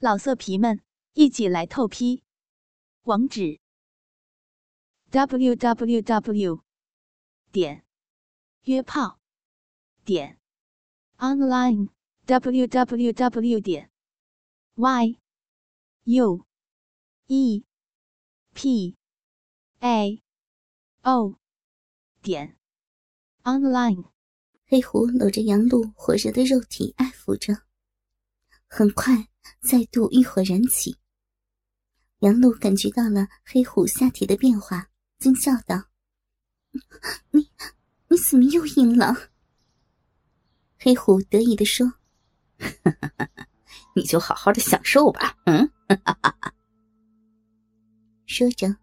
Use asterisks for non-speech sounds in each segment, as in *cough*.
老色皮们，一起来透批！网址：w w w 点约炮点 online w w w 点 y u e p a o 点 online。黑狐搂着杨露火热的肉体，爱抚着，很快。再度欲火燃起，杨露感觉到了黑虎下体的变化，惊叫道：“你，你怎么又硬了？”黑虎得意的说：“ *laughs* 你就好好的享受吧。”嗯，说着，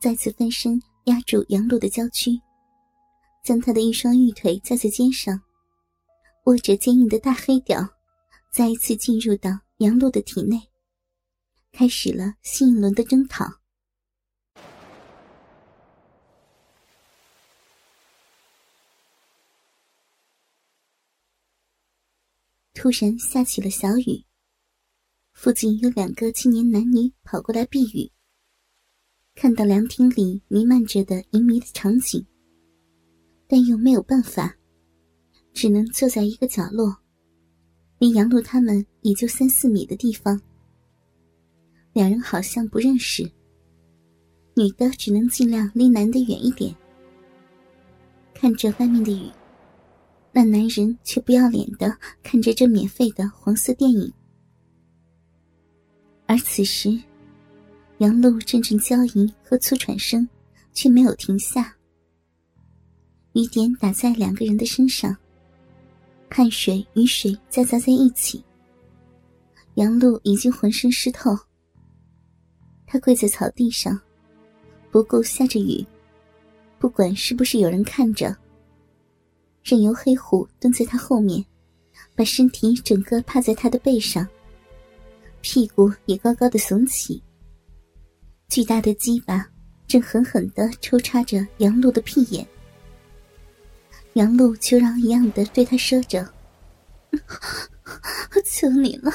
再次翻身压住杨露的娇躯，将她的一双玉腿架在肩上，握着坚硬的大黑屌，再一次进入到。杨露的体内开始了新一轮的征讨。突然下起了小雨，附近有两个青年男女跑过来避雨。看到凉亭里弥漫着的淫靡的场景，但又没有办法，只能坐在一个角落。离杨璐他们也就三四米的地方，两人好像不认识。女的只能尽量离男的远一点，看着外面的雨，那男人却不要脸的看着这免费的黄色电影。而此时，杨璐阵阵娇吟和粗喘声却没有停下，雨点打在两个人的身上。汗水、与水夹杂在一起，杨露已经浑身湿透。他跪在草地上，不顾下着雨，不管是不是有人看着，任由黑虎蹲在他后面，把身体整个趴在他的背上，屁股也高高的耸起。巨大的鸡巴正狠狠的抽插着杨露的屁眼。杨露求饶一样的对他说着：“ *laughs* 我求你了，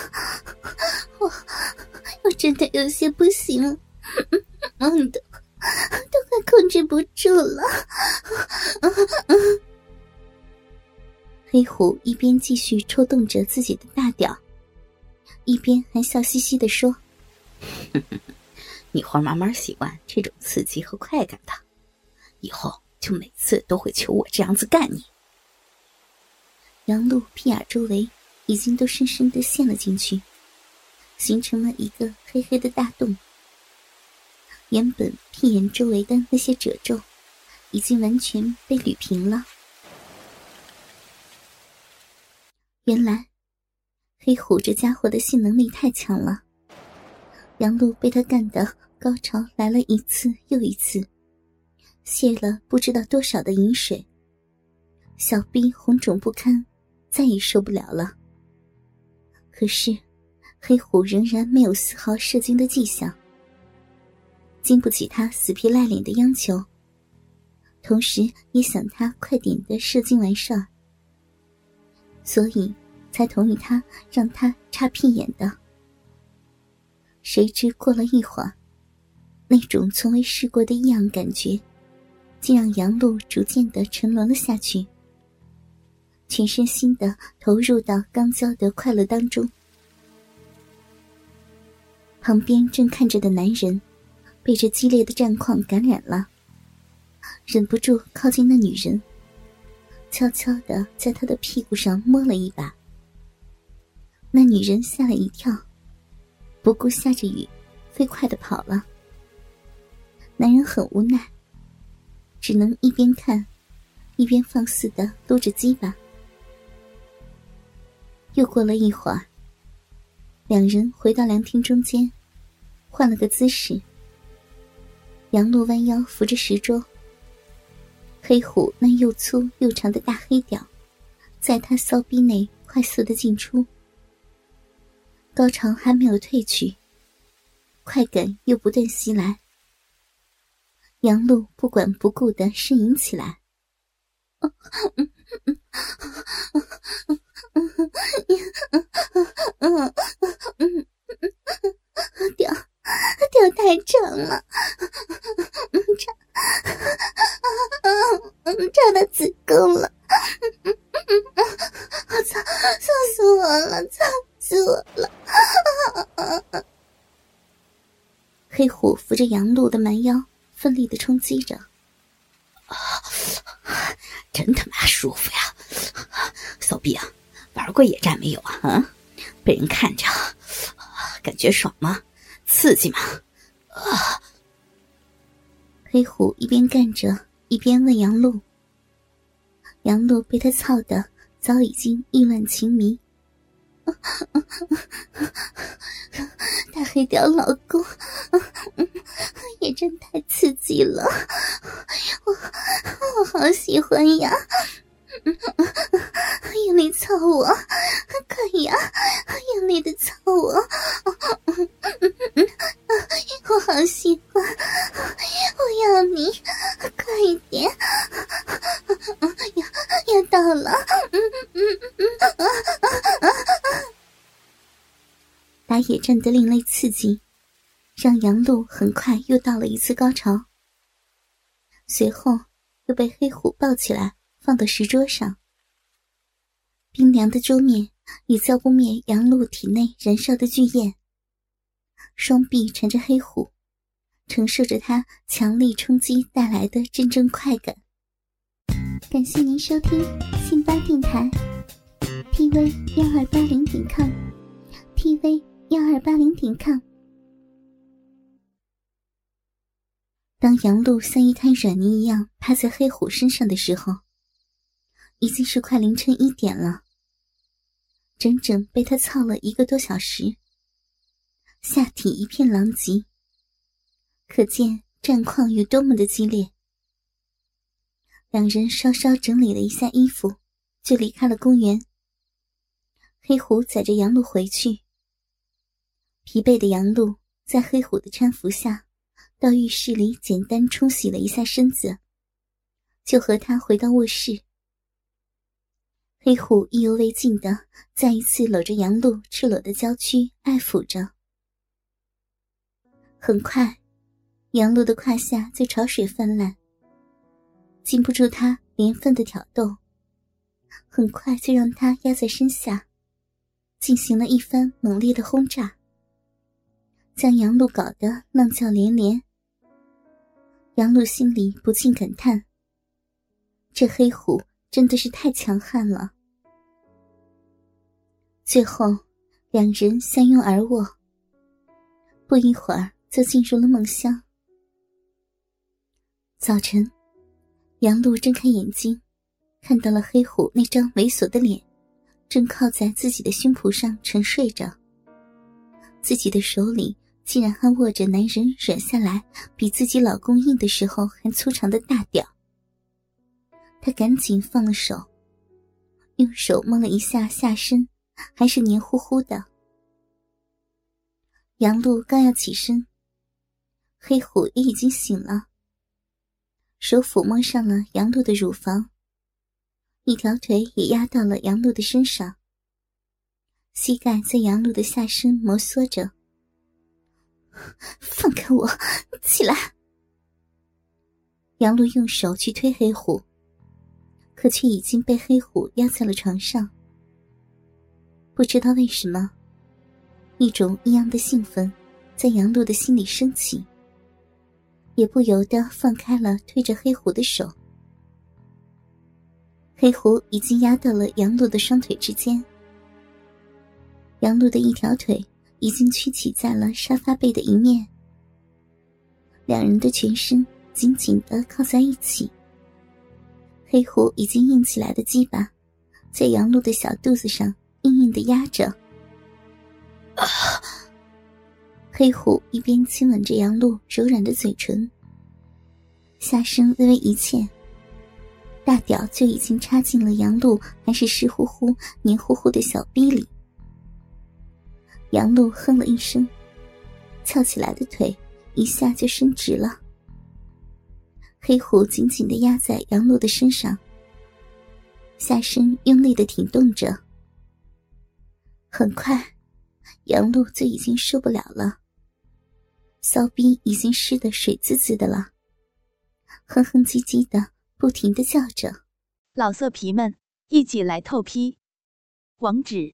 我我真的有些不行，梦的都快控制不住了。”黑虎一边继续抽动着自己的大屌，一边还笑嘻嘻的说：“ *laughs* 你会慢慢习惯这种刺激和快感的，以后。”就每次都会求我这样子干你。杨露屁眼周围已经都深深的陷了进去，形成了一个黑黑的大洞。原本屁眼周围的那些褶皱，已经完全被捋平了。原来，黑虎这家伙的性能力太强了，杨露被他干的高潮来了一次又一次。泄了不知道多少的饮水，小臂红肿不堪，再也受不了了。可是，黑虎仍然没有丝毫射精的迹象，经不起他死皮赖脸的央求，同时也想他快点的射精完事儿，所以才同意他让他插屁眼的。谁知过了一会儿，那种从未试过的异样感觉。竟让杨露逐渐的沉沦了下去，全身心的投入到刚交的快乐当中。旁边正看着的男人，被这激烈的战况感染了，忍不住靠近那女人，悄悄的在她的屁股上摸了一把。那女人吓了一跳，不顾下着雨，飞快的跑了。男人很无奈。只能一边看，一边放肆的撸着鸡巴。又过了一会儿，两人回到凉亭中间，换了个姿势。杨露弯腰扶着石桌，黑虎那又粗又长的大黑屌，在他骚逼内快速的进出。高潮还没有褪去，快感又不断袭来。杨露不管不顾的呻吟起来，太长了，长，长到子宫了，我操，操死我了，操死我了！黑虎扶着杨露的蛮腰，奋力的冲击着，啊，真他妈舒服呀！骚逼啊，玩过野战没有啊？啊，被人看着，感觉爽吗？刺激吗？啊！黑虎一边干着，一边问杨露。杨露被他操的早已经意乱情迷。*laughs* 大黑屌老公，也真太刺激了，我我好喜欢呀！用力操我，可以啊！用力的操，我好喜欢！我要你，快一点！要要到了！打野战的另类刺激，让杨露很快又到了一次高潮，随后又被黑虎抱起来。放到石桌上，冰凉的桌面已浇不灭杨露体内燃烧的巨焰。双臂缠着黑虎，承受着他强力冲击带来的阵阵快感。感谢您收听信巴电台，tv 幺二八零点 com，tv 幺二八零点 com。当杨露像一滩软泥一样趴在黑虎身上的时候。已经是快凌晨一点了，整整被他操了一个多小时，下体一片狼藉，可见战况有多么的激烈。两人稍稍整理了一下衣服，就离开了公园。黑虎载着杨露回去，疲惫的杨露在黑虎的搀扶下，到浴室里简单冲洗了一下身子，就和他回到卧室。黑虎意犹未尽的再一次搂着杨露赤裸的娇躯，爱抚着。很快，杨露的胯下就潮水泛滥，禁不住他连番的挑逗，很快就让他压在身下，进行了一番猛烈的轰炸，将杨露搞得浪叫连连。杨露心里不禁感叹：这黑虎。真的是太强悍了。最后，两人相拥而卧，不一会儿就进入了梦乡。早晨，杨露睁开眼睛，看到了黑虎那张猥琐的脸，正靠在自己的胸脯上沉睡着。自己的手里竟然还握着男人软下来、比自己老公硬的时候还粗长的大屌。他赶紧放了手，用手摸了一下下身，还是黏糊糊的。杨璐刚要起身，黑虎也已经醒了，手抚摸上了杨璐的乳房，一条腿也压到了杨璐的身上，膝盖在杨璐的下身摩挲着。*laughs* 放开我，起来！杨璐用手去推黑虎。可却已经被黑虎压在了床上。不知道为什么，一种异样的兴奋在杨璐的心里升起，也不由得放开了推着黑虎的手。黑虎已经压到了杨璐的双腿之间，杨璐的一条腿已经屈起在了沙发背的一面，两人的全身紧紧的靠在一起。黑虎已经硬起来的鸡巴，在杨露的小肚子上硬硬的压着。啊黑虎一边亲吻着杨露柔软的嘴唇，下身微微一欠，大屌就已经插进了杨露还是湿乎乎、黏糊糊的小逼里。杨璐哼了一声，翘起来的腿一下就伸直了。黑虎紧紧的压在杨璐的身上，下身用力的挺动着。很快，杨璐就已经受不了了，骚逼已经湿的水滋滋的了，哼哼唧唧的不停的叫着：“老色皮们，一起来透批！”网址。